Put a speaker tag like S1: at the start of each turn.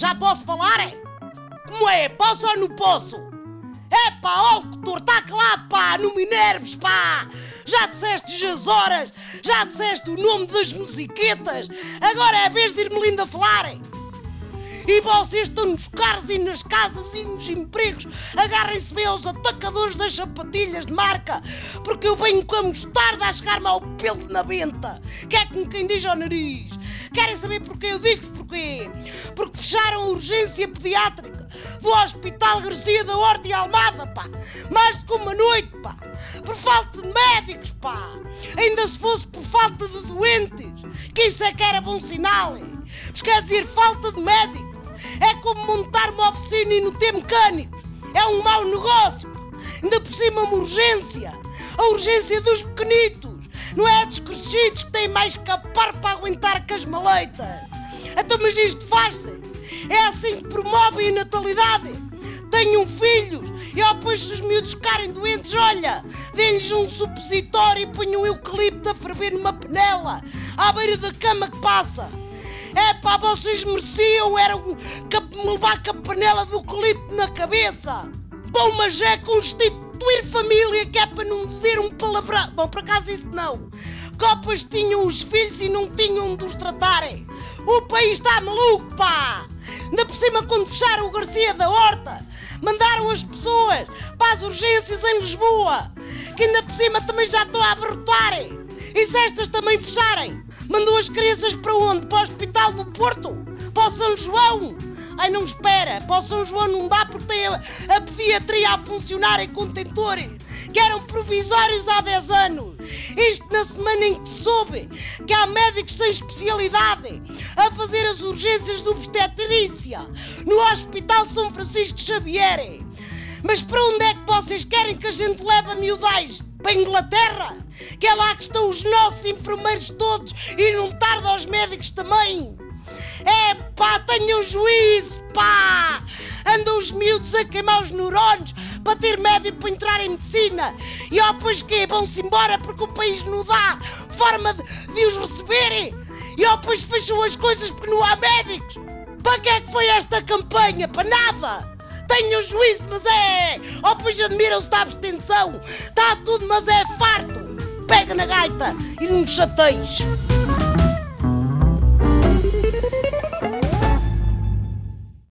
S1: já posso falar? É? Como é? Posso ou não posso? É pá, ó, doutor, está claro, pá, não me enerves, pá! Já disseste as horas, já disseste o nome das musiquetas, agora é a vez de ir-me lindo a falarem! E vocês estão nos carros e nas casas e nos empregos. Agarrem-se bem aos atacadores das sapatilhas de marca, porque eu venho com a mostarda a chegar-me ao pelo na venta. Que é como quem diz ao nariz. Querem saber porquê? Eu digo porquê. Porque fecharam a urgência pediátrica do Hospital Garcia da Horta e Almada, pá. Mais do que uma noite, pá. Por falta de médicos, pá. Ainda se fosse por falta de doentes. Que isso é que era bom sinal, hein? Mas quer dizer, falta de médicos. É como montar uma oficina e não ter mecânicos. É um mau negócio. Ainda por cima uma urgência. A urgência dos pequenitos. Não é dos crescidos que têm mais capar para aguentar que as maleitas. Então, mas isto faz-se. É assim que promovem a natalidade. Tenham filhos e ao depois se os miúdos ficarem doentes, olha, deem-lhes um supositório e ponham um eucalipto a ferver numa panela à beira da cama que passa. É pá, vocês mereciam, era levar com a panela do eucalipto na cabeça. Bom, mas é constituir família que é para não dizer um palavrão. Bom, por acaso isso não. Copas tinham os filhos e não tinham de os tratarem. O país está maluco, pá! Ainda por cima, quando fecharam o Garcia da Horta, mandaram as pessoas para as urgências em Lisboa, que ainda por cima também já estão a abarrotarem. E se estas também fecharem, mandou as crianças para onde? Para o Hospital do Porto? Para o São João? Ai, não espera, para o São João não dá porque tem a, a pediatria a funcionar em contentores que eram provisórios há 10 anos. Isto na semana em que soube que há médicos sem especialidade a fazer as urgências de obstetrícia no Hospital São Francisco Xavier. Mas para onde é que vocês querem que a gente leve a miudais? Para a Inglaterra? Que é lá que estão os nossos enfermeiros todos e não tarda aos médicos também? É pá, tenham juízo, pá! Andam os miúdos a queimar os neurónios para ter médico para entrar em medicina. E ó, pois que vão-se embora porque o país não dá forma de, de os receberem. E ó, pois fecham as coisas porque não há médicos. Para que é que foi esta campanha? Para nada! Tenham juízo, mas é! Ó, pois admiram-se da abstenção. Está tudo, mas é farto. Pega na gaita e não me chateis.